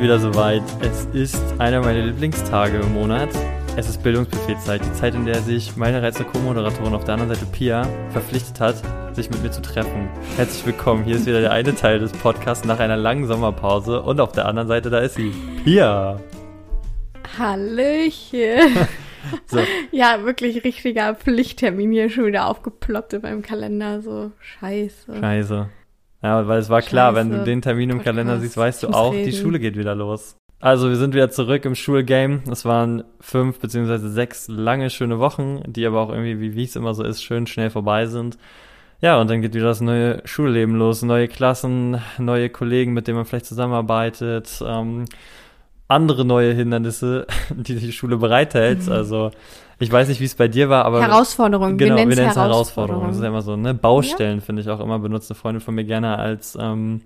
wieder soweit. Es ist einer meiner Lieblingstage im Monat. Es ist Bildungsbuffetzeit, die Zeit, in der sich meine reizende Co-Moderatorin auf der anderen Seite Pia verpflichtet hat, sich mit mir zu treffen. Herzlich willkommen. Hier ist wieder der eine Teil des Podcasts nach einer langen Sommerpause und auf der anderen Seite da ist sie, Pia. Hallöchen. so. Ja, wirklich richtiger Pflichttermin hier schon wieder aufgeploppt in meinem Kalender. So, scheiße. Scheiße. Ja, weil es war klar, Scheiße. wenn du den Termin im Podcast. Kalender siehst, weißt du auch, reden. die Schule geht wieder los. Also wir sind wieder zurück im Schulgame. Es waren fünf beziehungsweise sechs lange schöne Wochen, die aber auch irgendwie, wie es immer so ist, schön schnell vorbei sind. Ja, und dann geht wieder das neue Schulleben los. Neue Klassen, neue Kollegen, mit denen man vielleicht zusammenarbeitet, ähm, andere neue Hindernisse, die die Schule bereithält. Mhm. Also ich weiß nicht, wie es bei dir war, aber. Herausforderungen, genau, wir nennen es Herausforderungen. Das ist ja immer so, ne? Baustellen ja. finde ich auch immer, benutzt eine Freundin von mir gerne als, ähm,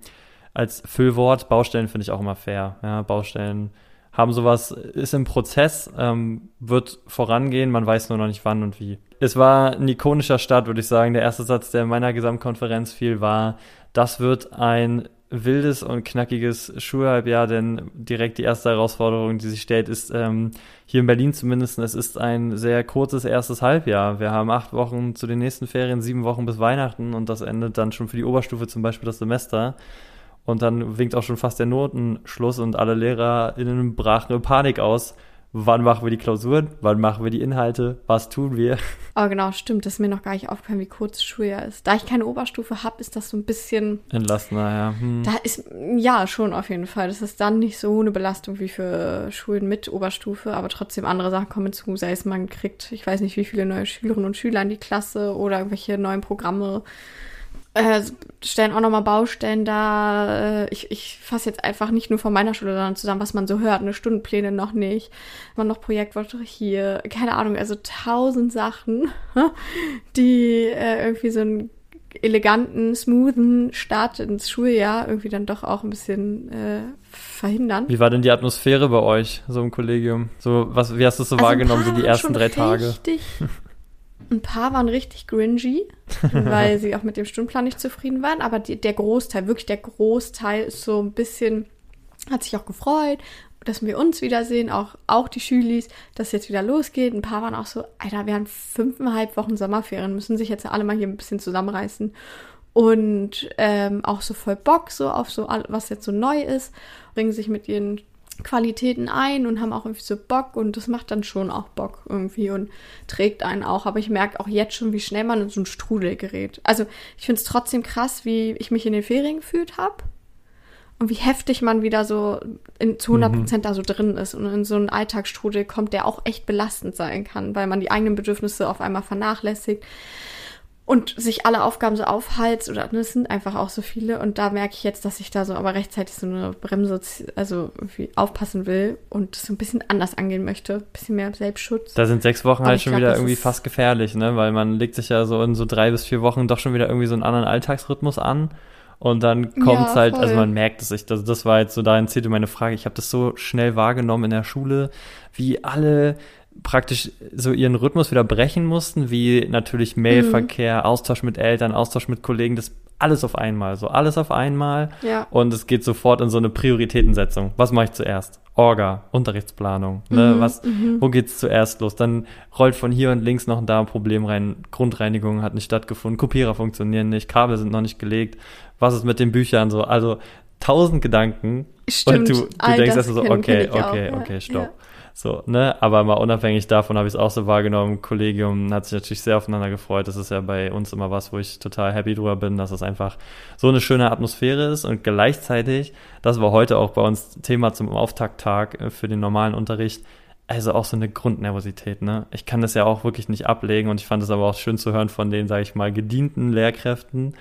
als Füllwort. Baustellen finde ich auch immer fair. Ja, Baustellen haben sowas, ist im Prozess, ähm, wird vorangehen, man weiß nur noch nicht wann und wie. Es war ein ikonischer Start, würde ich sagen. Der erste Satz, der in meiner Gesamtkonferenz fiel, war, das wird ein wildes und knackiges Schulhalbjahr, denn direkt die erste Herausforderung, die sich stellt, ist ähm, hier in Berlin zumindest, es ist ein sehr kurzes erstes Halbjahr. Wir haben acht Wochen zu den nächsten Ferien, sieben Wochen bis Weihnachten und das endet dann schon für die Oberstufe zum Beispiel das Semester. Und dann winkt auch schon fast der Notenschluss und alle LehrerInnen brachen in Panik aus wann machen wir die Klausuren, wann machen wir die Inhalte, was tun wir. Oh genau, stimmt, das ist mir noch gar nicht aufgefallen, wie kurz das Schuljahr ist. Da ich keine Oberstufe habe, ist das so ein bisschen entlastener, ja. Hm. Da ist ja schon auf jeden Fall. Das ist dann nicht so eine Belastung wie für Schulen mit Oberstufe, aber trotzdem andere Sachen kommen hinzu, sei es man kriegt, ich weiß nicht, wie viele neue Schülerinnen und Schüler in die Klasse oder irgendwelche neuen Programme äh, stellen auch nochmal Baustellen da. Äh, ich, ich fasse jetzt einfach nicht nur von meiner Schule, sondern zusammen, was man so hört. Eine Stundenpläne noch nicht. Man noch Projektworte hier. Keine Ahnung, also tausend Sachen, die äh, irgendwie so einen eleganten, smoothen Start ins Schuljahr irgendwie dann doch auch ein bisschen äh, verhindern. Wie war denn die Atmosphäre bei euch, so im Kollegium? So, was, wie hast du es so also wahrgenommen, so die ersten drei Tage? Richtig ein paar waren richtig gringy, weil sie auch mit dem Stundenplan nicht zufrieden waren. Aber die, der Großteil, wirklich der Großteil ist so ein bisschen, hat sich auch gefreut, dass wir uns wiedersehen, auch, auch die Schülis, dass es jetzt wieder losgeht. Ein paar waren auch so, Alter, wir haben fünfeinhalb Wochen Sommerferien, müssen sich jetzt alle mal hier ein bisschen zusammenreißen. Und ähm, auch so voll Bock so auf so, was jetzt so neu ist, bringen sich mit ihren Qualitäten ein und haben auch irgendwie so Bock und das macht dann schon auch Bock irgendwie und trägt einen auch. Aber ich merke auch jetzt schon, wie schnell man in so einen Strudel gerät. Also ich finde es trotzdem krass, wie ich mich in den Ferien gefühlt habe und wie heftig man wieder so in, zu 100 Prozent mhm. da so drin ist und in so einen Alltagsstrudel kommt, der auch echt belastend sein kann, weil man die eigenen Bedürfnisse auf einmal vernachlässigt und sich alle Aufgaben so aufhalst oder ne, es sind einfach auch so viele und da merke ich jetzt, dass ich da so aber rechtzeitig so eine Bremse, also irgendwie aufpassen will und so ein bisschen anders angehen möchte, ein bisschen mehr Selbstschutz. Da sind sechs Wochen aber halt schon glaub, wieder irgendwie fast gefährlich, ne, weil man legt sich ja so in so drei bis vier Wochen doch schon wieder irgendwie so einen anderen Alltagsrhythmus an und dann kommt es ja, halt, also man merkt es sich, das, das war jetzt so dahin zählte meine Frage, ich habe das so schnell wahrgenommen in der Schule, wie alle praktisch so ihren Rhythmus wieder brechen mussten, wie natürlich Mailverkehr, mhm. Austausch mit Eltern, Austausch mit Kollegen, das alles auf einmal, so alles auf einmal. Ja. Und es geht sofort in so eine Prioritätensetzung. Was mache ich zuerst? Orga, Unterrichtsplanung, ne? Mhm, was, mhm. wo geht's zuerst los? Dann rollt von hier und links noch ein da ein Problem rein. Grundreinigung hat nicht stattgefunden, Kopierer funktionieren nicht, Kabel sind noch nicht gelegt. Was ist mit den Büchern so? Also tausend Gedanken. Stimmt. Und du, du denkst erst so, okay, okay, okay, stopp. Ja. So, ne? Aber mal unabhängig davon habe ich es auch so wahrgenommen. Kollegium hat sich natürlich sehr aufeinander gefreut. Das ist ja bei uns immer was, wo ich total happy drüber bin, dass es einfach so eine schöne Atmosphäre ist und gleichzeitig, das war heute auch bei uns Thema zum Auftakttag äh, für den normalen Unterricht, also auch so eine Grundnervosität, ne? Ich kann das ja auch wirklich nicht ablegen und ich fand es aber auch schön zu hören von den, sage ich mal, gedienten Lehrkräften.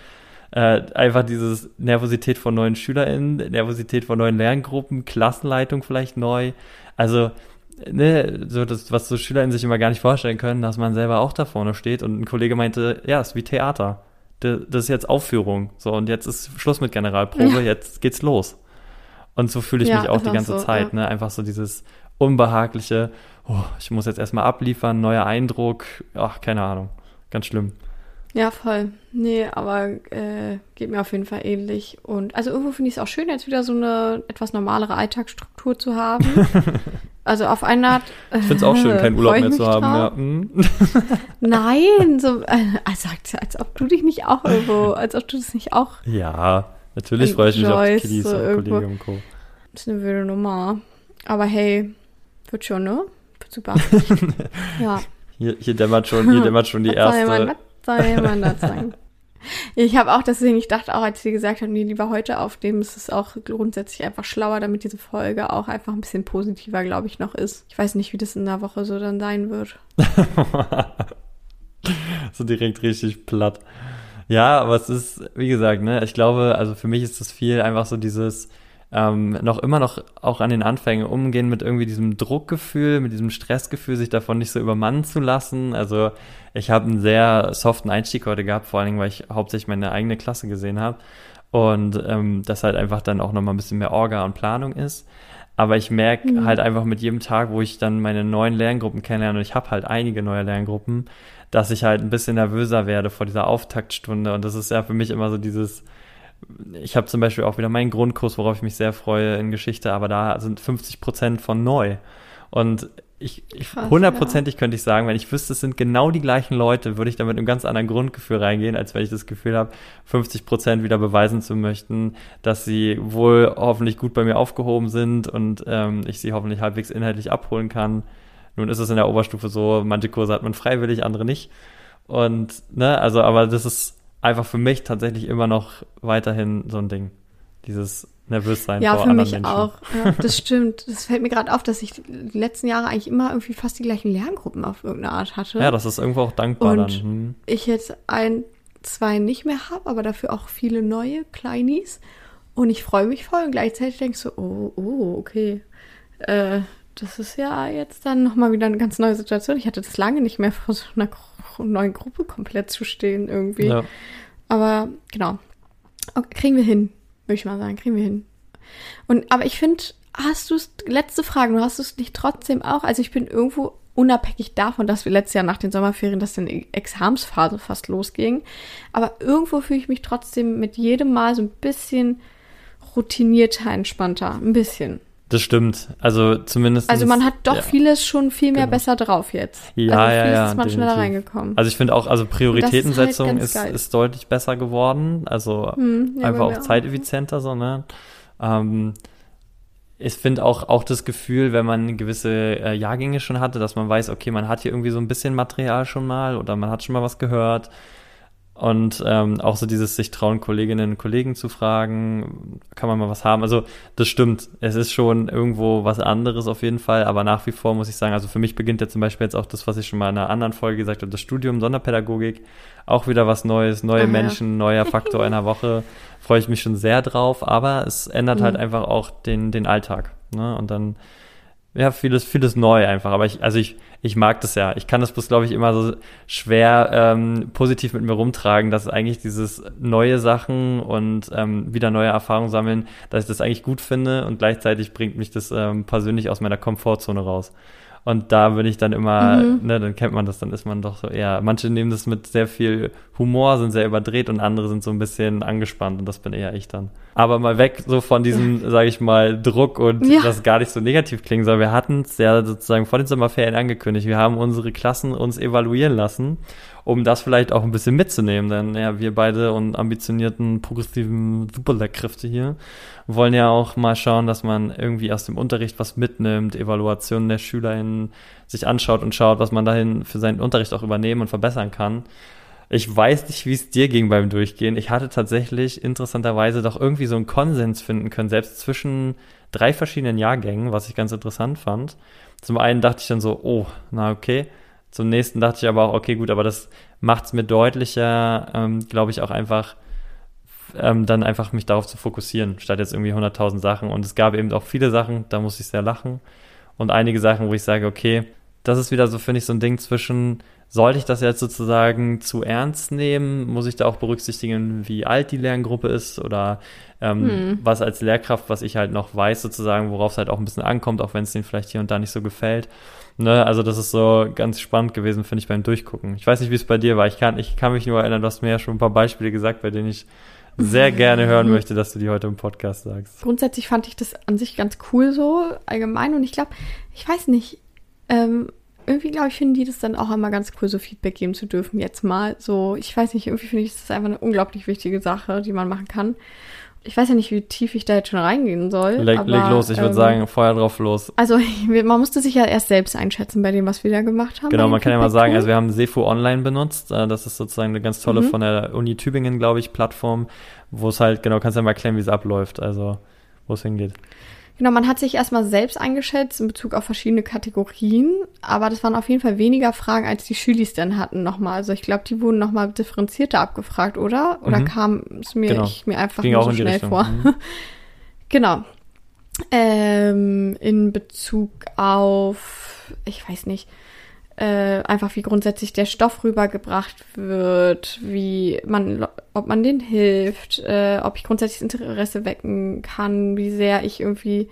Äh, einfach dieses Nervosität von neuen SchülerInnen, Nervosität von neuen Lerngruppen, Klassenleitung vielleicht neu. Also ne, so das, was so SchülerInnen sich immer gar nicht vorstellen können, dass man selber auch da vorne steht und ein Kollege meinte, ja, ist wie Theater. Das ist jetzt Aufführung. So, und jetzt ist Schluss mit Generalprobe, ja. jetzt geht's los. Und so fühle ich ja, mich auch die ganze so, Zeit, ja. ne? Einfach so dieses unbehagliche, oh, ich muss jetzt erstmal abliefern, neuer Eindruck, ach, keine Ahnung. Ganz schlimm. Ja, voll. Nee, aber äh, geht mir auf jeden Fall ähnlich. Und also irgendwo finde ich es auch schön, jetzt wieder so eine etwas normalere Alltagsstruktur zu haben. also auf eine Art. Äh, ich finde es auch schön, keinen Urlaub mehr zu haben. Ja. Hm. Nein, so, äh, also als, als ob du dich nicht auch irgendwo, als ob du das nicht auch. Ja, natürlich freue ich mich auf die Kiddies so und Kollegen und Co. Das ist eine wilde Nummer. Aber hey, wird schon, ne? Wird super. ja. Hier, hier dämmert schon, hier dämmert schon die erste soll jemand das sagen? Ich habe auch deswegen, ich dachte auch, als sie gesagt haben, nee, lieber heute aufnehmen, ist es auch grundsätzlich einfach schlauer, damit diese Folge auch einfach ein bisschen positiver, glaube ich, noch ist. Ich weiß nicht, wie das in der Woche so dann sein wird. so direkt richtig platt. Ja, aber es ist, wie gesagt, ne, ich glaube, also für mich ist das viel einfach so dieses, ähm, noch immer noch auch an den Anfängen umgehen mit irgendwie diesem Druckgefühl, mit diesem Stressgefühl, sich davon nicht so übermannen zu lassen. Also ich habe einen sehr soften Einstieg heute gehabt, vor allen Dingen, weil ich hauptsächlich meine eigene Klasse gesehen habe und ähm, das halt einfach dann auch nochmal ein bisschen mehr Orga und Planung ist. Aber ich merke mhm. halt einfach mit jedem Tag, wo ich dann meine neuen Lerngruppen kennenlerne, und ich habe halt einige neue Lerngruppen, dass ich halt ein bisschen nervöser werde vor dieser Auftaktstunde. Und das ist ja für mich immer so dieses, ich habe zum Beispiel auch wieder meinen Grundkurs, worauf ich mich sehr freue in Geschichte, aber da sind 50 Prozent von neu. Und ich, hundertprozentig ja. könnte ich sagen, wenn ich wüsste, es sind genau die gleichen Leute, würde ich da mit einem ganz anderen Grundgefühl reingehen, als wenn ich das Gefühl habe, 50 Prozent wieder beweisen zu möchten, dass sie wohl hoffentlich gut bei mir aufgehoben sind und ähm, ich sie hoffentlich halbwegs inhaltlich abholen kann. Nun ist es in der Oberstufe so, manche Kurse hat man freiwillig, andere nicht. Und, ne, also, aber das ist einfach für mich tatsächlich immer noch weiterhin so ein Ding. Dieses nervös sein ja, vor anderen Menschen. Ja, für mich auch. Ja, das stimmt. Das fällt mir gerade auf, dass ich die letzten Jahre eigentlich immer irgendwie fast die gleichen Lerngruppen auf irgendeine Art hatte. Ja, das ist irgendwo auch dankbar Und dann. Hm. ich jetzt ein, zwei nicht mehr habe, aber dafür auch viele neue Kleinis. Und ich freue mich voll und gleichzeitig denkst du, oh, oh, okay. Äh, das ist ja jetzt dann nochmal wieder eine ganz neue Situation. Ich hatte das lange nicht mehr vor so einer neuen Gruppe komplett zu stehen irgendwie. Ja. Aber genau. Okay, kriegen wir hin, würde ich mal sagen, kriegen wir hin. Und aber ich finde, hast du es, letzte Frage, du hast es nicht trotzdem auch, also ich bin irgendwo unabhängig davon, dass wir letztes Jahr nach den Sommerferien, dass dann die Examsphase fast losging. Aber irgendwo fühle ich mich trotzdem mit jedem Mal so ein bisschen routinierter, entspannter. Ein bisschen. Das stimmt. Also zumindest. Also man hat doch ja. vieles schon viel mehr genau. besser drauf jetzt. Ja, also ja, ja. ist man schneller reingekommen. Also ich finde auch, also Prioritätensetzung ist, halt ist, ist, deutlich besser geworden. Also hm, ja, einfach auch zeiteffizienter, so, ne? Ähm, ich finde auch, auch das Gefühl, wenn man gewisse äh, Jahrgänge schon hatte, dass man weiß, okay, man hat hier irgendwie so ein bisschen Material schon mal oder man hat schon mal was gehört und ähm, auch so dieses sich trauen, Kolleginnen und Kollegen zu fragen, kann man mal was haben. Also das stimmt, es ist schon irgendwo was anderes auf jeden Fall, aber nach wie vor muss ich sagen, also für mich beginnt ja zum Beispiel jetzt auch das, was ich schon mal in einer anderen Folge gesagt habe, das Studium Sonderpädagogik, auch wieder was Neues, neue Aha. Menschen, neuer Faktor einer Woche, freue ich mich schon sehr drauf, aber es ändert halt mhm. halt einfach auch den, den Alltag. Ne? Und dann ja, vieles, vieles neu einfach. Aber ich, also ich, ich mag das ja. Ich kann das bloß, glaube ich, immer so schwer ähm, positiv mit mir rumtragen, dass eigentlich dieses neue Sachen und ähm, wieder neue Erfahrungen sammeln, dass ich das eigentlich gut finde und gleichzeitig bringt mich das ähm, persönlich aus meiner Komfortzone raus. Und da bin ich dann immer, mhm. ne, dann kennt man das, dann ist man doch so eher. Manche nehmen das mit sehr viel Humor, sind sehr überdreht und andere sind so ein bisschen angespannt und das bin eher ich dann. Aber mal weg so von diesem, sage ich mal, Druck und ja. das gar nicht so negativ klingen soll. Wir hatten es ja sozusagen vor den Sommerferien angekündigt. Wir haben unsere Klassen uns evaluieren lassen um das vielleicht auch ein bisschen mitzunehmen. Denn ja, wir beide und ambitionierten, progressiven Superlehrkräfte hier wollen ja auch mal schauen, dass man irgendwie aus dem Unterricht was mitnimmt, Evaluationen der SchülerInnen sich anschaut und schaut, was man dahin für seinen Unterricht auch übernehmen und verbessern kann. Ich weiß nicht, wie es dir ging beim Durchgehen. Ich hatte tatsächlich interessanterweise doch irgendwie so einen Konsens finden können, selbst zwischen drei verschiedenen Jahrgängen, was ich ganz interessant fand. Zum einen dachte ich dann so, oh, na okay, zum nächsten dachte ich aber auch, okay, gut, aber das macht es mir deutlicher, ähm, glaube ich, auch einfach, ähm, dann einfach mich darauf zu fokussieren, statt jetzt irgendwie 100.000 Sachen. Und es gab eben auch viele Sachen, da muss ich sehr lachen. Und einige Sachen, wo ich sage, okay, das ist wieder so, finde ich, so ein Ding zwischen sollte ich das jetzt sozusagen zu ernst nehmen? Muss ich da auch berücksichtigen, wie alt die Lerngruppe ist oder ähm, hm. was als Lehrkraft, was ich halt noch weiß, sozusagen, worauf es halt auch ein bisschen ankommt, auch wenn es denen vielleicht hier und da nicht so gefällt. Ne, also das ist so ganz spannend gewesen, finde ich, beim Durchgucken. Ich weiß nicht, wie es bei dir war. Ich kann, ich kann mich nur erinnern, du hast mir ja schon ein paar Beispiele gesagt, bei denen ich sehr gerne hören möchte, dass du die heute im Podcast sagst. Grundsätzlich fand ich das an sich ganz cool so allgemein und ich glaube, ich weiß nicht, ähm, irgendwie, glaube ich, finden die das dann auch immer ganz cool, so Feedback geben zu dürfen. Jetzt mal so, ich weiß nicht, irgendwie finde ich das einfach eine unglaublich wichtige Sache, die man machen kann. Ich weiß ja nicht, wie tief ich da jetzt schon reingehen soll. Leg, aber, leg los, ich würde ähm, sagen, Feuer drauf los. Also, man musste sich ja erst selbst einschätzen bei dem, was wir da gemacht haben. Genau, man kann ja mal sagen, also wir haben Sefo Online benutzt. Äh, das ist sozusagen eine ganz tolle mhm. von der Uni Tübingen, glaube ich, Plattform, wo es halt, genau, kannst du ja mal erklären, wie es abläuft, also wo es hingeht. Genau, man hat sich erstmal selbst eingeschätzt in Bezug auf verschiedene Kategorien, aber das waren auf jeden Fall weniger Fragen, als die Schülis dann hatten nochmal. Also ich glaube, die wurden nochmal differenzierter abgefragt, oder? Oder mhm. kam es mir, genau. ich, mir einfach Ging so schnell vor? Mhm. genau. Ähm, in Bezug auf, ich weiß nicht, äh, einfach wie grundsätzlich der Stoff rübergebracht wird, wie man, ob man den hilft, äh, ob ich grundsätzlich Interesse wecken kann, wie sehr ich irgendwie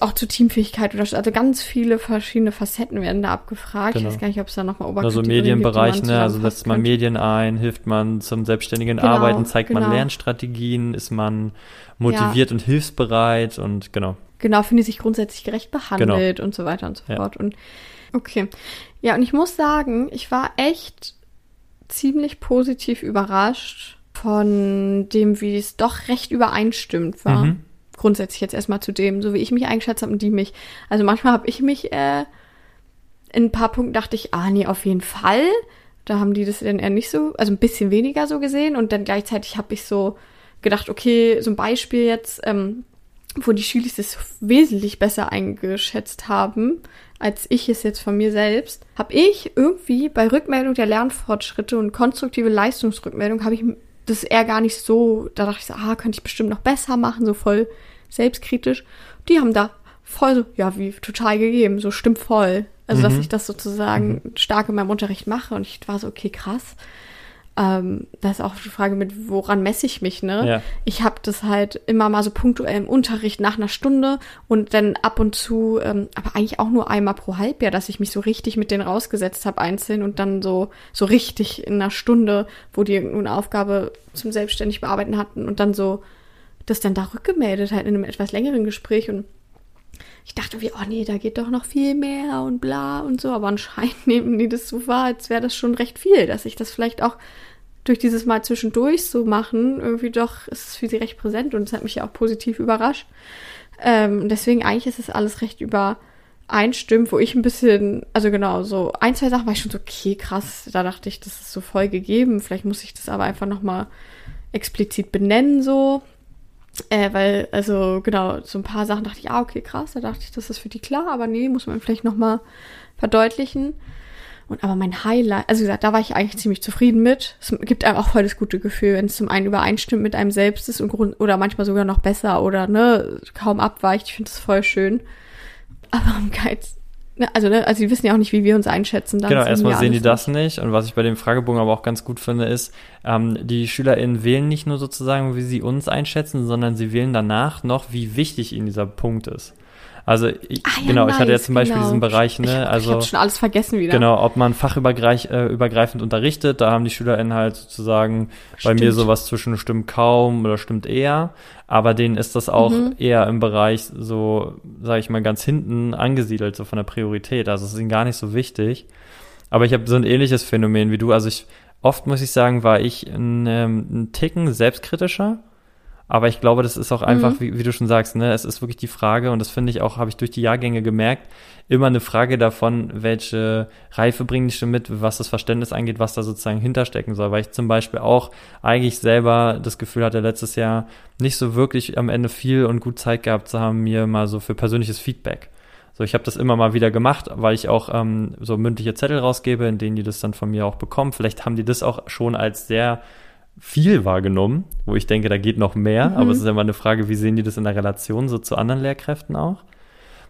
auch zur Teamfähigkeit oder also ganz viele verschiedene Facetten werden da abgefragt. Genau. Ich weiß gar nicht, ob es da nochmal Also Medienbereich, ne? Also setzt man Medien ein, hilft man zum selbstständigen genau, Arbeiten, zeigt genau. man Lernstrategien, ist man motiviert ja. und hilfsbereit und genau. Genau, finde ich sich grundsätzlich gerecht behandelt genau. und so weiter und so ja. fort. Und Okay. Ja, und ich muss sagen, ich war echt ziemlich positiv überrascht von dem, wie es doch recht übereinstimmt war. Mhm. Grundsätzlich jetzt erstmal zu dem, so wie ich mich eingeschätzt habe und die mich. Also manchmal habe ich mich äh, in ein paar Punkten dachte ich, ah nee, auf jeden Fall. Da haben die das dann eher nicht so, also ein bisschen weniger so gesehen. Und dann gleichzeitig habe ich so gedacht, okay, so ein Beispiel jetzt, ähm, wo die Schüler das wesentlich besser eingeschätzt haben, als ich es jetzt von mir selbst, habe ich irgendwie bei Rückmeldung der Lernfortschritte und konstruktive Leistungsrückmeldung habe ich das eher gar nicht so, da dachte ich so, ah, könnte ich bestimmt noch besser machen, so voll selbstkritisch. Die haben da voll so, ja, wie total gegeben, so stimmt voll. Also, mhm. dass ich das sozusagen mhm. stark in meinem Unterricht mache und ich war so, okay, krass. Ähm, das ist auch die Frage mit, woran messe ich mich, ne? Ja. Ich habe das halt immer mal so punktuell im Unterricht nach einer Stunde und dann ab und zu, ähm, aber eigentlich auch nur einmal pro Halbjahr, dass ich mich so richtig mit denen rausgesetzt habe einzeln und dann so, so richtig in einer Stunde, wo die irgendeine Aufgabe zum selbstständig bearbeiten hatten und dann so das dann da rückgemeldet halt in einem etwas längeren Gespräch und ich dachte wie, oh nee, da geht doch noch viel mehr und bla und so, aber anscheinend nehmen die das so wahr, als wäre das schon recht viel, dass ich das vielleicht auch durch dieses Mal zwischendurch so machen, irgendwie doch ist es für sie recht präsent und es hat mich ja auch positiv überrascht. Ähm, deswegen eigentlich ist es alles recht übereinstimmt, wo ich ein bisschen, also genau, so ein, zwei Sachen war ich schon so, okay, krass, da dachte ich, das ist so voll gegeben, vielleicht muss ich das aber einfach nochmal explizit benennen, so. Äh, weil, also genau, so ein paar Sachen dachte ich, ah, okay, krass, da dachte ich, das ist für die klar, aber nee, muss man vielleicht nochmal verdeutlichen. Und aber mein Highlight, also gesagt, da war ich eigentlich ziemlich zufrieden mit. Es gibt einem auch voll das gute Gefühl, wenn es zum einen übereinstimmt mit einem selbst ist und Grund, oder manchmal sogar noch besser oder ne, kaum abweicht. Ich finde das voll schön. Aber am Geiz, ne, also, ne, also die wissen ja auch nicht, wie wir uns einschätzen. Dann genau, erstmal sehen die das nicht. Und was ich bei dem Fragebogen aber auch ganz gut finde, ist, ähm, die SchülerInnen wählen nicht nur sozusagen, wie sie uns einschätzen, sondern sie wählen danach noch, wie wichtig ihnen dieser Punkt ist. Also ich, ah, ja, genau, nice, ich hatte jetzt zum Beispiel genau. diesen Bereich, ne, ich, also ich habe schon alles vergessen wieder. Genau, ob man fachübergreifend äh, unterrichtet, da haben die SchülerInnen halt sozusagen stimmt. bei mir sowas zwischen stimmt kaum oder stimmt eher, aber denen ist das auch mhm. eher im Bereich so, sage ich mal, ganz hinten angesiedelt, so von der Priorität. Also es ist ihnen gar nicht so wichtig. Aber ich habe so ein ähnliches Phänomen wie du. Also ich oft muss ich sagen, war ich ein, ähm, ein Ticken selbstkritischer aber ich glaube, das ist auch einfach, mhm. wie, wie, du schon sagst, ne, es ist wirklich die Frage, und das finde ich auch, habe ich durch die Jahrgänge gemerkt, immer eine Frage davon, welche Reife bringen die schon mit, was das Verständnis angeht, was da sozusagen hinterstecken soll. Weil ich zum Beispiel auch eigentlich selber das Gefühl hatte, letztes Jahr nicht so wirklich am Ende viel und gut Zeit gehabt zu haben, mir mal so für persönliches Feedback. So, ich habe das immer mal wieder gemacht, weil ich auch ähm, so mündliche Zettel rausgebe, in denen die das dann von mir auch bekommen. Vielleicht haben die das auch schon als sehr viel wahrgenommen, wo ich denke, da geht noch mehr, mhm. aber es ist ja mal eine Frage, wie sehen die das in der Relation so zu anderen Lehrkräften auch?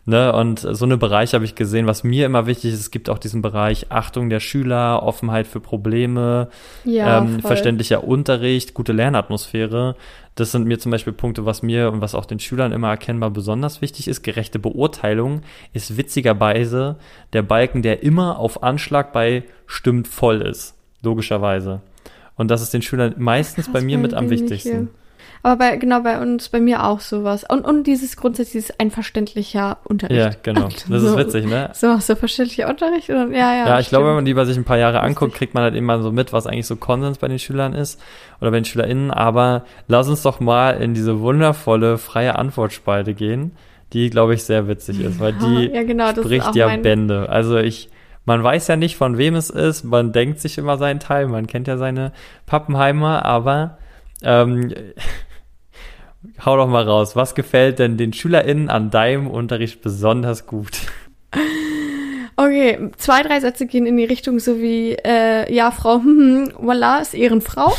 Ne? Und so eine Bereiche habe ich gesehen, was mir immer wichtig ist, es gibt auch diesen Bereich Achtung der Schüler, Offenheit für Probleme, ja, ähm, verständlicher Unterricht, gute Lernatmosphäre. Das sind mir zum Beispiel Punkte, was mir und was auch den Schülern immer erkennbar besonders wichtig ist. Gerechte Beurteilung ist witzigerweise der Balken, der immer auf Anschlag bei stimmt voll ist. Logischerweise. Und das ist den Schülern meistens Krass, bei mir mit am wichtigsten. Aber bei, genau bei uns, bei mir auch sowas. Und, und dieses grundsätzlich ein verständlicher Unterricht. Ja, genau. Das so, ist witzig, ne? So, so verständlicher Unterricht. Und, ja, ja. Ja, ich glaube, wenn man lieber sich ein paar Jahre anguckt, kriegt man halt immer so mit, was eigentlich so Konsens bei den Schülern ist oder bei den SchülerInnen. Aber lass uns doch mal in diese wundervolle freie Antwortspalte gehen, die, glaube ich, sehr witzig ist, weil die ja, genau, spricht ja Bände. Also ich, man weiß ja nicht, von wem es ist, man denkt sich immer seinen Teil, man kennt ja seine Pappenheimer, aber ähm, hau doch mal raus. Was gefällt denn den SchülerInnen an deinem Unterricht besonders gut? Okay, zwei, drei Sätze gehen in die Richtung so wie, äh, ja, Frau, hm, voilà, ist Ehrenfrau.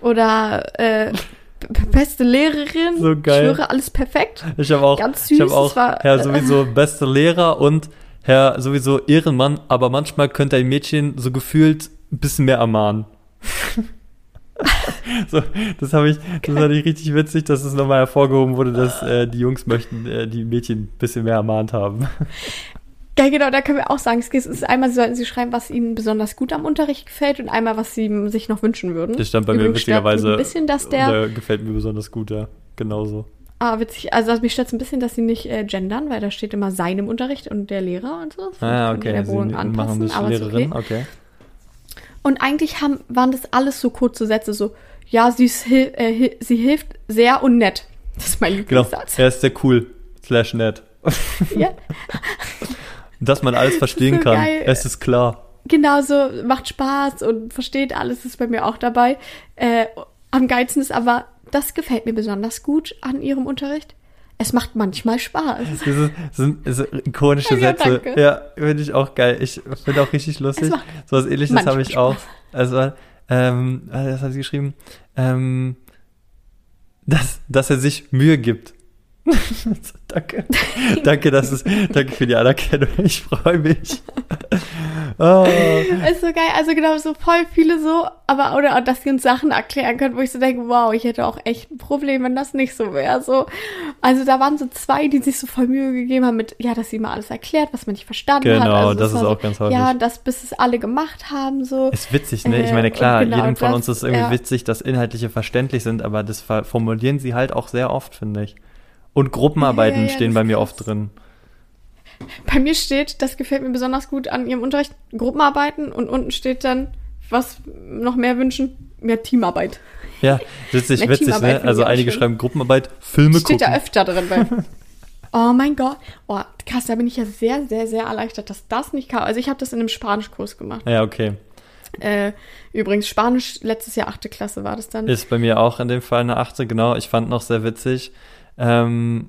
Oder, äh, beste Lehrerin. So geil. Ich schwöre, alles perfekt. Ich habe auch, Ganz süß. Ich habe auch, war, Herr, sowieso beste Lehrer und Herr, sowieso Ehrenmann, aber manchmal könnte ein Mädchen so gefühlt ein bisschen mehr ermahnen. so, das habe ich, das fand ich richtig witzig, dass es nochmal hervorgehoben wurde, dass äh, die Jungs möchten äh, die Mädchen ein bisschen mehr ermahnt haben. Ja, genau, da können wir auch sagen, es ist einmal sollten sie schreiben, was ihnen besonders gut am Unterricht gefällt und einmal, was sie sich noch wünschen würden. Das stand bei Übrigens mir witzigerweise. Ein bisschen, dass der, der gefällt mir besonders gut, ja, genauso. Ah, witzig. Also mich stört es ein bisschen, dass sie nicht äh, gendern, weil da steht immer sein im Unterricht und der Lehrer und so. Das ah, okay. Der Wohnung anpassen, machen das aber Lehrerin, okay. okay. Und eigentlich haben, waren das alles so kurze Sätze, so, ja, sie, ist, äh, sie hilft sehr und nett. Das ist mein genau. Lieblingssatz. Genau. Er ist sehr cool, slash nett. Ja. Dass man alles verstehen so kann. Geil. Es ist klar. Genau so, macht Spaß und versteht alles, ist bei mir auch dabei. Äh, am geilsten ist aber, das gefällt mir besonders gut an ihrem Unterricht es macht manchmal Spaß. Das, ist, das sind, das sind ikonische ja, Sätze. Danke. Ja, finde ich auch geil. Ich finde auch richtig lustig. So was ähnliches habe ich Spaß. auch. Also, ähm, was hat sie geschrieben? Ähm, dass, dass er sich Mühe gibt. danke. danke, dass es, danke für die Anerkennung. Ich freue mich. oh. Ist so geil. Also genau, so voll viele so, aber oder dass sie uns Sachen erklären können, wo ich so denke, wow, ich hätte auch echt ein Problem, wenn das nicht so wäre. So, also da waren so zwei, die sich so voll Mühe gegeben haben mit, ja, dass sie mal alles erklärt, was man nicht verstanden genau, hat. Genau, also, das ist auch ganz häufig. Ja, das bis es alle gemacht haben, so. Ist witzig, ne? Ich meine, klar, genau, jedem von das, uns ist irgendwie ja. witzig, dass Inhaltliche verständlich sind, aber das formulieren sie halt auch sehr oft, finde ich. Und Gruppenarbeiten ja, ja, stehen bei mir oft drin. Bei mir steht, das gefällt mir besonders gut an ihrem Unterricht, Gruppenarbeiten und unten steht dann, was noch mehr wünschen, mehr Teamarbeit. Ja, witzig, witzig, ne? Also einige schön. schreiben Gruppenarbeit, Filme steht gucken. Steht da öfter drin. Bei, oh mein Gott. Oh, krass, da bin ich ja sehr, sehr, sehr erleichtert, dass das nicht kam. Also ich habe das in einem Spanischkurs gemacht. Ja, okay. Äh, übrigens, Spanisch, letztes Jahr achte Klasse war das dann. Ist bei mir auch in dem Fall eine achte, genau. Ich fand noch sehr witzig. Ähm,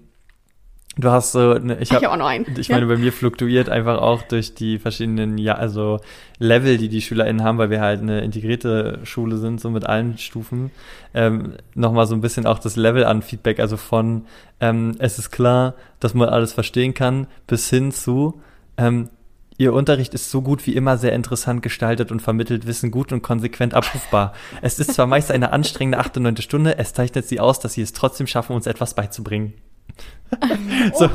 du hast so, ne, ich habe auch noch einen. Ich meine, bei mir fluktuiert einfach auch durch die verschiedenen, ja, also Level, die die SchülerInnen haben, weil wir halt eine integrierte Schule sind, so mit allen Stufen, ähm, nochmal so ein bisschen auch das Level an Feedback, also von, ähm, es ist klar, dass man alles verstehen kann, bis hin zu, ähm, Ihr Unterricht ist so gut wie immer sehr interessant gestaltet und vermittelt Wissen gut und konsequent abrufbar. Es ist zwar meist eine anstrengende achte, neunte Stunde, es zeichnet sie aus, dass sie es trotzdem schaffen, uns etwas beizubringen. So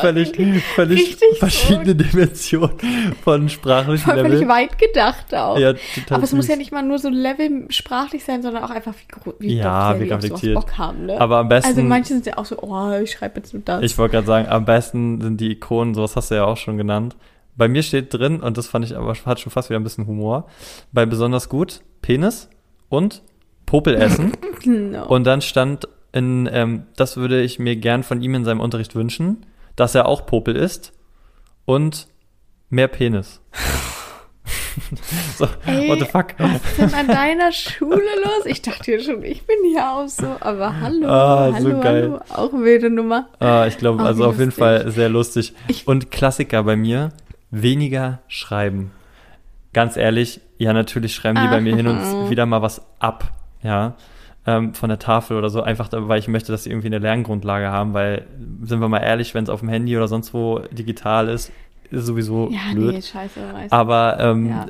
völlig, völlig verschiedene so. Dimensionen von sprachlichen Level. Völlig weit gedacht auch. Ja, Aber es muss ja nicht mal nur so Level sprachlich sein, sondern auch einfach wie, wie ja, wie reflektiert. Bock haben. Ne? Aber am besten. Also manche sind ja auch so, oh, ich schreibe jetzt nur das. Ich wollte gerade sagen, am besten sind die Ikonen, sowas hast du ja auch schon genannt bei mir steht drin, und das fand ich aber, hat schon fast wieder ein bisschen Humor, bei besonders gut Penis und Popel essen. no. Und dann stand in, ähm, das würde ich mir gern von ihm in seinem Unterricht wünschen, dass er auch Popel isst und mehr Penis. so, Ey, what the fuck? Was ist denn an deiner Schule los? Ich dachte ja schon, ich bin hier auch so, aber hallo, ah, hallo, so hallo, auch wilde Nummer. Ah, ich glaube, also auf jeden Fall sehr lustig. Ich, und Klassiker bei mir, weniger schreiben. Ganz ehrlich, ja, natürlich schreiben die Ach. bei mir hin und wieder mal was ab, ja. Ähm, von der Tafel oder so, einfach weil ich möchte, dass sie irgendwie eine Lerngrundlage haben, weil, sind wir mal ehrlich, wenn es auf dem Handy oder sonst wo digital ist, ist sowieso ja, blöd. Nee, scheiße, Aber ähm, ja.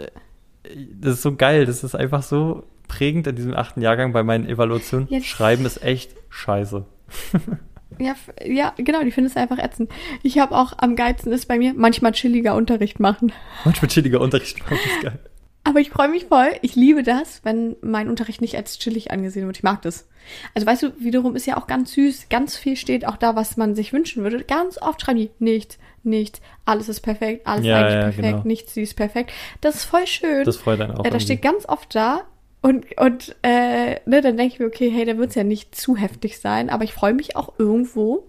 das ist so geil, das ist einfach so prägend in diesem achten Jahrgang bei meinen Evaluationen. Jetzt. Schreiben ist echt scheiße. Ja, ja, genau, die finden es einfach ätzend. Ich habe auch am geilsten ist bei mir manchmal chilliger Unterricht machen. Manchmal chilliger Unterricht machen ist geil. Aber ich freue mich voll. Ich liebe das, wenn mein Unterricht nicht als chillig angesehen wird. Ich mag das. Also weißt du, wiederum ist ja auch ganz süß. Ganz viel steht auch da, was man sich wünschen würde. Ganz oft schreiben die nichts, nichts, alles ist perfekt, alles ja, eigentlich ja, perfekt, genau. nichts süß perfekt. Das ist voll schön. Das freut einen auch. Äh, da steht ganz oft da. Und, und äh, ne, dann denke ich mir, okay, hey, da wird es ja nicht zu heftig sein, aber ich freue mich auch irgendwo,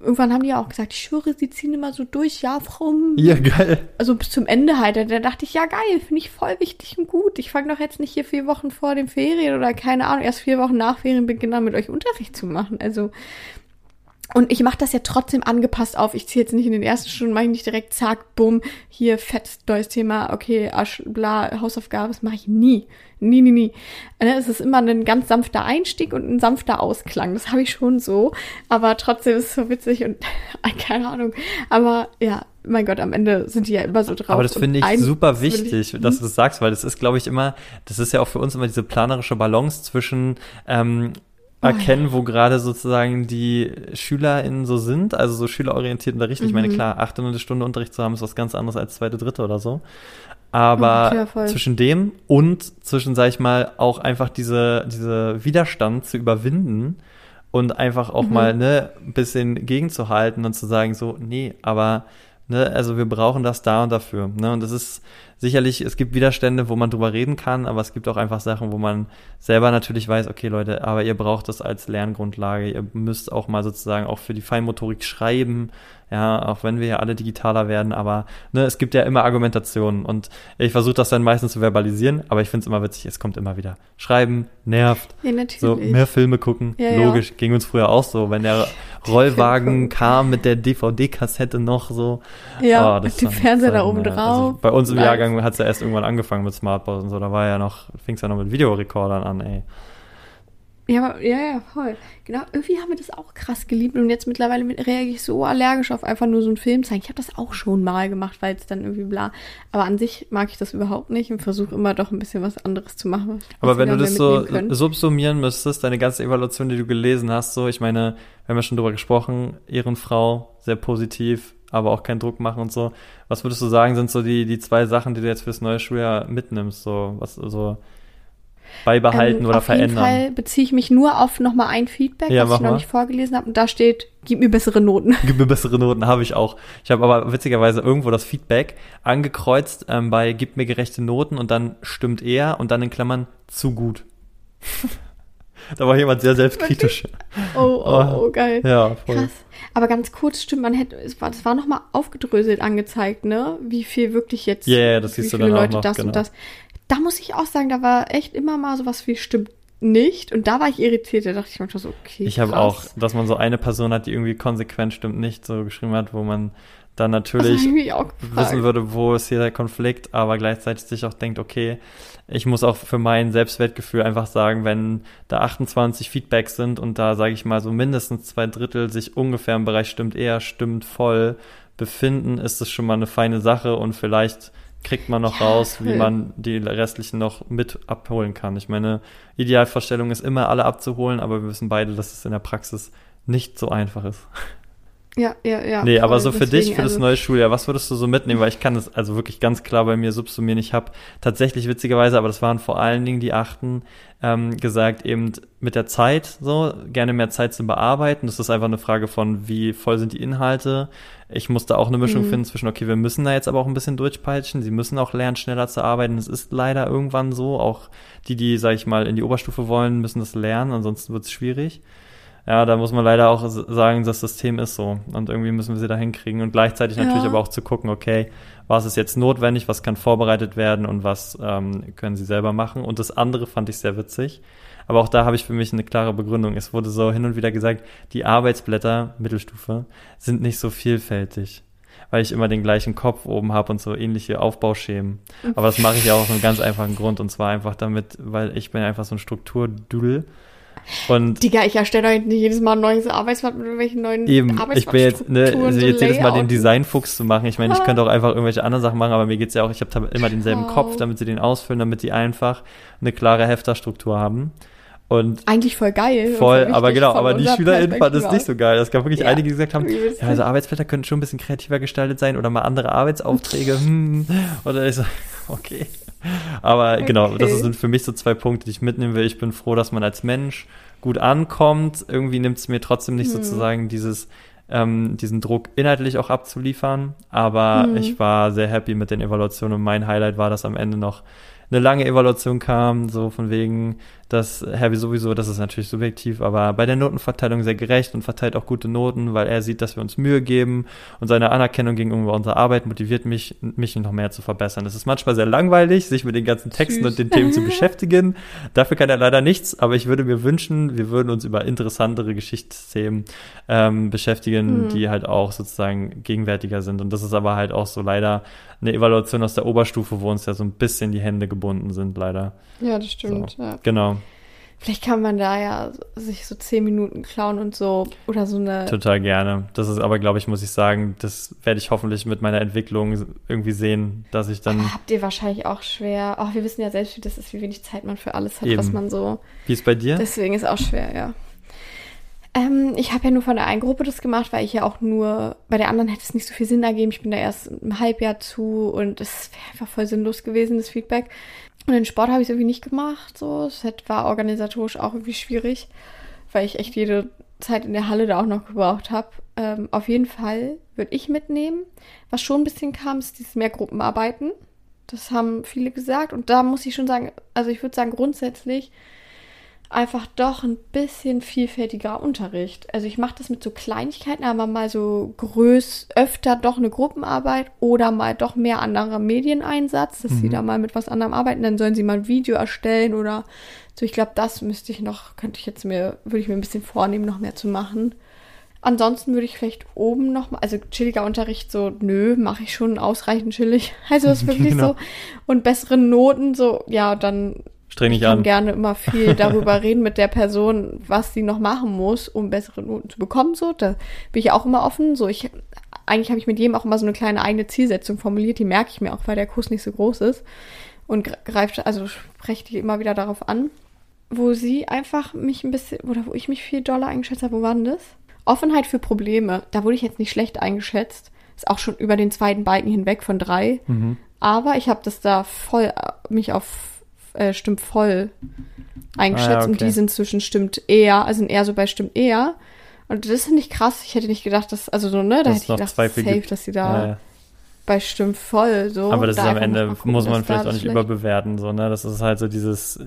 irgendwann haben die ja auch gesagt, ich schwöre, sie ziehen immer so durch, ja, Frau. Ja, geil. Also bis zum Ende halt. Da dachte ich, ja, geil, finde ich voll wichtig und gut. Ich fange doch jetzt nicht hier vier Wochen vor den Ferien oder keine Ahnung, erst vier Wochen nach Ferienbeginn an mit euch Unterricht zu machen. Also und ich mache das ja trotzdem angepasst auf. Ich ziehe jetzt nicht in den ersten Stunden, mache ich nicht direkt, zack, bumm, hier fett, neues Thema, okay, Asch, bla, Hausaufgabe, das mache ich nie. Nie, nie, nie. Ne, es ist immer ein ganz sanfter Einstieg und ein sanfter Ausklang. Das habe ich schon so. Aber trotzdem ist es so witzig und keine Ahnung. Aber ja, mein Gott, am Ende sind die ja immer so drauf. Aber das finde ich super wichtig, ich, dass du das sagst, weil das ist, glaube ich, immer, das ist ja auch für uns immer diese planerische Balance zwischen ähm, erkennen, wo gerade sozusagen die SchülerInnen so sind, also so schülerorientiert Unterricht. Mhm. Ich meine, mhm. klar, achte eine Stunde Unterricht zu haben, ist was ganz anderes als zweite, dritte oder so. Aber ja, zwischen dem und zwischen, sag ich mal, auch einfach diese, diese Widerstand zu überwinden und einfach auch mhm. mal, ne, ein bisschen gegenzuhalten und zu sagen, so, nee, aber, ne, also wir brauchen das da und dafür, ne, und das ist, sicherlich, es gibt Widerstände, wo man drüber reden kann, aber es gibt auch einfach Sachen, wo man selber natürlich weiß, okay Leute, aber ihr braucht das als Lerngrundlage, ihr müsst auch mal sozusagen auch für die Feinmotorik schreiben, ja, auch wenn wir ja alle digitaler werden, aber ne, es gibt ja immer Argumentationen und ich versuche das dann meistens zu verbalisieren, aber ich finde es immer witzig, es kommt immer wieder. Schreiben, nervt, ja, natürlich. so mehr Filme gucken, ja, logisch, ja. ging uns früher auch so, wenn der Rollwagen kam mit der DVD-Kassette noch so. Ja, oh, mit dem Fernseher da oben drauf. Also bei uns im Jahrgang hat es ja erst irgendwann angefangen mit Smartboards und so, da war ja noch, fing es ja noch mit Videorekordern an, ey. Ja, ja, ja, voll. Genau, irgendwie haben wir das auch krass geliebt und jetzt mittlerweile reagiere ich so allergisch auf einfach nur so einen Film zeigen. Ich habe das auch schon mal gemacht, weil es dann irgendwie bla. Aber an sich mag ich das überhaupt nicht und versuche immer doch ein bisschen was anderes zu machen. Aber wenn du das so subsumieren müsstest, deine ganze Evaluation, die du gelesen hast, so, ich meine, wir haben ja schon drüber gesprochen, Ehrenfrau, sehr positiv, aber auch keinen Druck machen und so. Was würdest du sagen, sind so die, die zwei Sachen, die du jetzt fürs neue Schuljahr mitnimmst? So, was, so, beibehalten ähm, oder verändern? Auf jeden Fall beziehe ich mich nur auf nochmal ein Feedback, ja, was ich noch mal. nicht vorgelesen habe. Und da steht, gib mir bessere Noten. Gib mir bessere Noten, habe ich auch. Ich habe aber witzigerweise irgendwo das Feedback angekreuzt ähm, bei gib mir gerechte Noten und dann stimmt er und dann in Klammern zu gut. da war jemand sehr selbstkritisch. Oh, oh, oh, oh, geil. Ja, voll. Krass. Aber ganz kurz, stimmt, man hätte, es war, das war nochmal aufgedröselt angezeigt, ne? Wie viel wirklich jetzt, ja, yeah, das siehst du dann Leute auch noch, das genau. und das da muss ich auch sagen, da war echt immer mal sowas wie stimmt nicht. Und da war ich irritiert. Da dachte ich manchmal so, okay. Ich habe auch, dass man so eine Person hat, die irgendwie konsequent stimmt nicht so geschrieben hat, wo man dann natürlich wissen würde, wo ist hier der Konflikt, aber gleichzeitig sich auch denkt, okay, ich muss auch für mein Selbstwertgefühl einfach sagen, wenn da 28 Feedbacks sind und da sage ich mal so mindestens zwei Drittel sich ungefähr im Bereich stimmt eher, stimmt voll befinden, ist das schon mal eine feine Sache und vielleicht kriegt man noch ja, raus, wie man die restlichen noch mit abholen kann. Ich meine, Idealvorstellung ist immer alle abzuholen, aber wir wissen beide, dass es in der Praxis nicht so einfach ist. Ja, ja, ja. Nee, aber so für deswegen, dich, für das also neue Schuljahr, was würdest du so mitnehmen? Weil ich kann das also wirklich ganz klar bei mir subsumieren. Ich habe tatsächlich witzigerweise, aber das waren vor allen Dingen die Achten, ähm, gesagt, eben mit der Zeit so, gerne mehr Zeit zu bearbeiten. Das ist einfach eine Frage von, wie voll sind die Inhalte. Ich musste auch eine Mischung mhm. finden zwischen, okay, wir müssen da jetzt aber auch ein bisschen durchpeitschen. Sie müssen auch lernen, schneller zu arbeiten. Es ist leider irgendwann so. Auch die, die, sag ich mal, in die Oberstufe wollen, müssen das lernen, ansonsten wird es schwierig ja, da muss man leider auch sagen, das System ist so. Und irgendwie müssen wir sie da hinkriegen. Und gleichzeitig ja. natürlich aber auch zu gucken, okay, was ist jetzt notwendig, was kann vorbereitet werden und was ähm, können sie selber machen. Und das andere fand ich sehr witzig. Aber auch da habe ich für mich eine klare Begründung. Es wurde so hin und wieder gesagt, die Arbeitsblätter, Mittelstufe, sind nicht so vielfältig weil ich immer den gleichen Kopf oben habe und so ähnliche Aufbauschemen. Aber das mache ich ja auch aus einem ganz einfachen Grund und zwar einfach damit, weil ich bin einfach so ein Strukturdudel Und Digga, ich erstelle euch nicht jedes Mal ein neues Arbeitsblatt mit irgendwelchen neuen eben, ich bin jetzt, ne, also so jetzt jedes Mal den. Designfuchs zu machen. Ich meine, ich könnte auch einfach irgendwelche anderen Sachen machen, aber mir geht's ja auch, ich habe immer denselben Wow. Kopf, damit sie den ausfüllen, damit die einfach eine klare Hefterstruktur haben. Und Eigentlich voll geil. voll, voll aber genau, aber die SchülerInnen fanden das Perspektive nicht so geil. Es gab wirklich Ja, einige, die gesagt haben, ja, also Arbeitsblätter könnten schon ein bisschen kreativer gestaltet sein oder mal andere Arbeitsaufträge. hm. Oder ich so, okay. Aber genau, das Okay. sind für mich so zwei Punkte, die ich mitnehmen will. Ich bin froh, dass man als Mensch gut ankommt. Irgendwie nimmt es mir trotzdem nicht Hm. sozusagen dieses, ähm, diesen Druck inhaltlich auch abzuliefern. Aber Hm. ich war sehr happy mit den Evaluationen und mein Highlight war, dass am Ende noch eine lange Evaluation kam, so von wegen, dass Herbie sowieso, das ist natürlich subjektiv, aber bei der Notenverteilung sehr gerecht und verteilt auch gute Noten, weil er sieht, dass wir uns Mühe geben und seine Anerkennung gegenüber unserer Arbeit motiviert mich, mich noch mehr zu verbessern. Es ist manchmal sehr langweilig, sich mit den ganzen Texten Süß. und den Themen zu beschäftigen. Dafür kann er leider nichts, aber ich würde mir wünschen, wir würden uns über interessantere Geschichtsthemen ähm, beschäftigen, Mhm. die halt auch sozusagen gegenwärtiger sind. Und das ist aber halt auch so leider eine Evaluation aus der Oberstufe, wo uns ja so ein bisschen die Hände gebunden sind, leider. Ja, das stimmt. Ja. Genau, Vielleicht kann man da ja sich so zehn Minuten klauen und so oder so eine. total gerne. Das ist aber, glaube ich, muss ich sagen, das werde ich hoffentlich mit meiner Entwicklung irgendwie sehen, dass ich dann, Aber habt ihr wahrscheinlich auch schwer. Ach, wir wissen ja selbst, wie das ist, wie wenig Zeit man für alles hat, Eben. was man so. wie ist bei dir? Deswegen ist auch schwer, ja. Ähm, ich habe ja nur von der einen Gruppe das gemacht, weil ich ja auch nur, bei der anderen hätte es nicht so viel Sinn ergeben. Ich bin da erst im Halbjahr zu und es wäre einfach voll sinnlos gewesen, das Feedback. Und den Sport habe ich irgendwie nicht gemacht, so. Es war organisatorisch auch irgendwie schwierig, weil ich echt jede Zeit in der Halle da auch noch gebraucht habe. Ähm, auf jeden Fall würde ich mitnehmen. Was schon ein bisschen kam, ist dieses mehr Gruppenarbeiten. Das haben viele gesagt. Und da muss ich schon sagen, also ich würde sagen, grundsätzlich einfach doch ein bisschen vielfältiger Unterricht. Also ich mache das mit so Kleinigkeiten, aber mal so größ öfter doch eine Gruppenarbeit oder mal doch mehr anderer Medieneinsatz, dass sie Mhm. da mal mit was anderem arbeiten, dann sollen sie mal ein Video erstellen oder so. Ich glaube, das müsste ich noch, könnte ich jetzt mir, würde ich mir ein bisschen vornehmen, noch mehr zu machen. Ansonsten würde ich vielleicht oben noch mal, also chilliger Unterricht so, nö, mache ich schon ausreichend chillig. Also ist wirklich Genau. so. Und bessere Noten so, ja, dann Streng ich dich kann an. gerne immer viel darüber reden mit der Person, was sie noch machen muss, um bessere Noten zu bekommen. So, da bin ich auch immer offen. So, ich eigentlich habe ich mit jedem auch immer so eine kleine eigene Zielsetzung formuliert. Die merke ich mir auch, weil der Kurs nicht so groß ist und gre- greift, also spreche die immer wieder darauf an, wo sie einfach mich ein bisschen oder wo ich mich viel doller eingeschätzt habe. Wo war denn das? Offenheit für Probleme. Da wurde ich jetzt nicht schlecht eingeschätzt. Ist auch schon über den zweiten Balken hinweg von drei. Mhm. Aber ich habe das da voll, äh, mich auf äh, stimmt voll eingeschätzt Ah, ja, und okay. die sind zwischen stimmt eher, also sind eher so bei stimmt eher. Und das finde ich krass. Ich hätte nicht gedacht, dass, also so, ne, da Dass hätte ich gedacht, safe, gibt. dass sie da Ja, bei stimmt voll so. Aber das da ist am Ende, gucken, muss man vielleicht auch das nicht schlecht- überbewerten, so, ne? Das ist halt so dieses,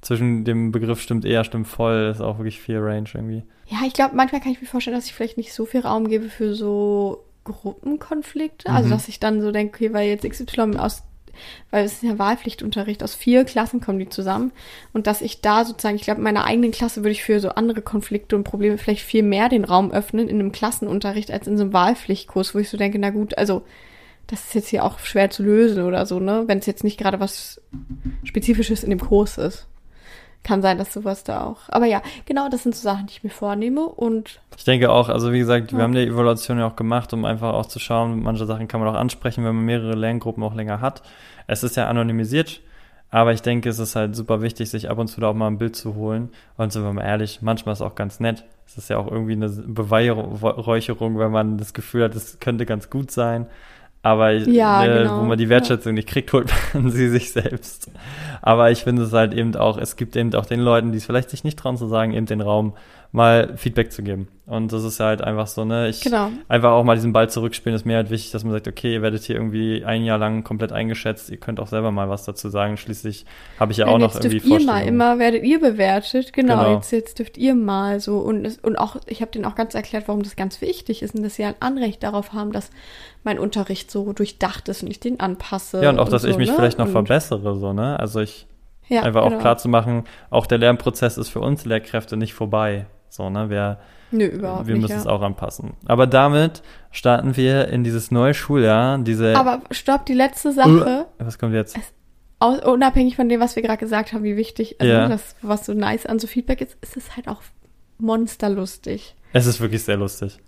zwischen dem Begriff stimmt eher, stimmt voll, ist auch wirklich viel Range irgendwie. Ja, ich glaube, manchmal kann ich mir vorstellen, dass ich vielleicht nicht so viel Raum gebe für so Gruppenkonflikte. Also, Mhm. dass ich dann so denke, okay, weil jetzt XY aus, weil es ist ja Wahlpflichtunterricht, aus vier Klassen kommen die zusammen. Und dass ich da sozusagen, ich glaube, in meiner eigenen Klasse würde ich für so andere Konflikte und Probleme vielleicht viel mehr den Raum öffnen in einem Klassenunterricht als in so einem Wahlpflichtkurs, wo ich so denke, na gut, also, das ist jetzt hier auch schwer zu lösen oder so, ne? Wenn es jetzt nicht gerade was Spezifisches in dem Kurs ist. Kann sein, dass sowas da auch. Aber ja, genau, das sind so Sachen, die ich mir vornehme und Ich denke auch, also wie gesagt, wir Ja. haben die Evaluation ja auch gemacht, um einfach auch zu schauen, manche Sachen kann man auch ansprechen, wenn man mehrere Lerngruppen auch länger hat. Es ist ja anonymisiert, aber ich denke, es ist halt super wichtig, sich ab und zu da auch mal ein Bild zu holen. Und sind wir mal ehrlich, manchmal ist es auch ganz nett. Es ist ja auch irgendwie eine Beweihräucherung, wenn man das Gefühl hat, es könnte ganz gut sein. Aber Ja, äh, genau. wo man die Wertschätzung nicht kriegt, holt man sie sich selbst. Aber ich finde es halt eben auch, es gibt eben auch den Leuten, die es vielleicht sich nicht trauen zu sagen, eben den Raum, mal Feedback zu geben. Und das ist halt einfach so, ne, ich genau. einfach auch mal diesen Ball zurückspielen, ist mir halt wichtig, dass man sagt, okay, ihr werdet hier irgendwie ein Jahr lang komplett eingeschätzt, ihr könnt auch selber mal was dazu sagen. Schließlich habe ich ja auch Und noch irgendwie dürft ihr mal, Vorstellungen. immer werdet ihr bewertet. Genau, Genau. Jetzt, jetzt dürft ihr mal so. Und, es, und auch, ich habe denen auch ganz erklärt, warum das ganz wichtig ist und dass sie ein Anrecht darauf haben, dass mein Unterricht so durchdacht ist und ich den anpasse. Ja, und auch, dass so, ich mich ne? vielleicht noch und, verbessere, so, ne? Also ich ja, einfach genau. auch klar zu machen, auch der Lernprozess ist für uns Lehrkräfte nicht vorbei. So, ne? Wir, Nö, überhaupt wir nicht. müssen ja. es auch anpassen. Aber damit starten wir in dieses neue Schuljahr, diese Aber stopp, die letzte Sache. Was kommt jetzt? unabhängig von dem, was wir gerade gesagt haben, wie wichtig, also ja. das, was so nice an so Feedback ist, ist es halt auch monsterlustig. Es ist wirklich sehr lustig.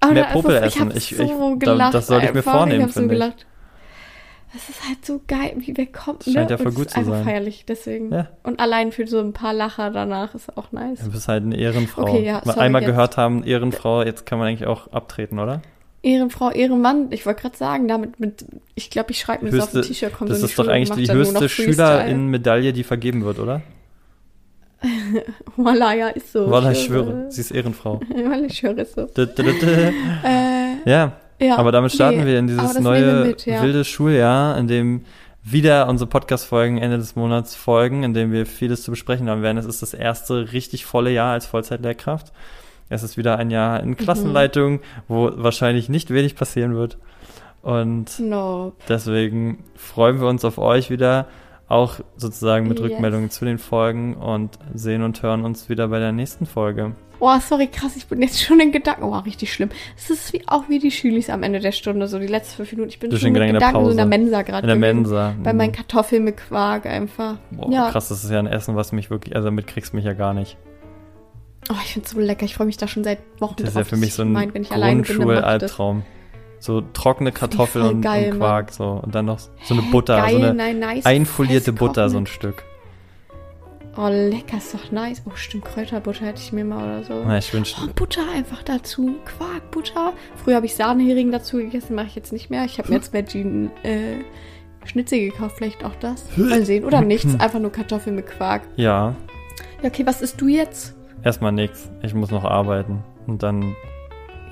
Aber Mehr Popel essen. Ich, ich, so gelacht, das sollte ich mir vornehmen, ich finde so ich. Das ist halt so geil, wie wer kommt. Das scheint ne? ja voll gut zu einfach feierlich, deswegen. Ja. Und allein für so ein paar Lacher danach ist auch nice. Du bist halt eine Ehrenfrau. Okay, ja, sorry, einmal jetzt. gehört haben, Ehrenfrau, jetzt kann man eigentlich auch abtreten, oder? Ehrenfrau, Ehrenmann, ich wollte gerade sagen, damit mit, ich glaube, ich schreibe mir das auf ein T-Shirt. Das ist doch eigentlich die höchste Schülerin-Medaille, die vergeben wird, oder? Voila, ja, ist so. Voila, ich schwöre, sie ist Ehrenfrau. Voila, ich schwöre, ist so. äh, ja, ja, aber damit starten nee, wir in dieses neue mit, ja. wilde Schuljahr, in dem wieder unsere Podcast-Folgen Ende des Monats folgen, in dem wir vieles zu besprechen haben werden. Es ist das erste richtig volle Jahr als Vollzeitlehrkraft. Es ist wieder ein Jahr in Klassenleitung, mhm. wo wahrscheinlich nicht wenig passieren wird. Und nope. deswegen freuen wir uns auf euch wieder, auch sozusagen mit yes. Rückmeldungen zu den Folgen und sehen und hören uns wieder bei der nächsten Folge. Oh, sorry, krass, ich bin jetzt schon in Gedanken. Oh, richtig schlimm. Es ist wie, auch wie die Schülis am Ende der Stunde, so die letzten fünf Minuten. Ich bin schon mit Gedanken in so in der Mensa gerade. In der Mensa. Bei meinen mhm. Kartoffeln mit Quark einfach. Boah, ja. krass, das ist ja ein Essen, was mich wirklich, also damit kriegst du mich ja gar nicht. Oh, ich finde es so lecker. Ich freue mich da schon seit Wochen Das ist ja für mich so ein Grundschul-Albtraum. So trockene Kartoffeln und, geil, und, Quark, so. Und dann noch so eine Butter, geil, so eine nein, nice, einfolierte Butter, so ein Stück. Oh, lecker, ist doch nice. Oh, stimmt, Kräuterbutter hätte ich mir mal oder so. Ja, ich wünschte. Oh, Butter einfach dazu. Quark, Butter. Früher habe ich Sahnehering dazu gegessen, mache ich jetzt nicht mehr. Ich habe mir jetzt Veggie äh, Schnitzel gekauft, vielleicht auch das. Mal sehen. Oder nichts, einfach nur Kartoffeln mit Quark. Ja. Ja, okay, was isst du jetzt? Erstmal nichts. Ich muss noch arbeiten. Und dann.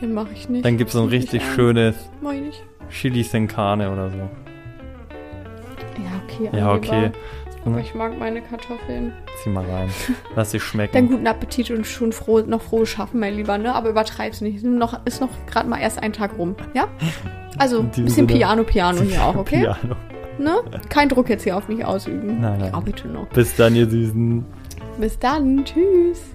Ja, mache ich nicht. Dann gibt es so ein richtig schönes. Mach ich nicht. Chili Sin Carne oder so. Ja, okay. Ja, okay. Aber ich mag meine Kartoffeln. Zieh mal rein. Lass sie schmecken. Dann guten Appetit und schon froh, noch frohes Schaffen, mein Lieber, ne? Aber übertreib's nicht. Noch, ist noch gerade mal erst ein Tag rum, ja? Also, ein bisschen Piano, Piano hier auch, okay? Piano. Ne? Kein Druck jetzt hier auf mich ausüben. Nein, nein. Ich arbeite noch. Bis dann, ihr Süßen. Bis dann. Tschüss.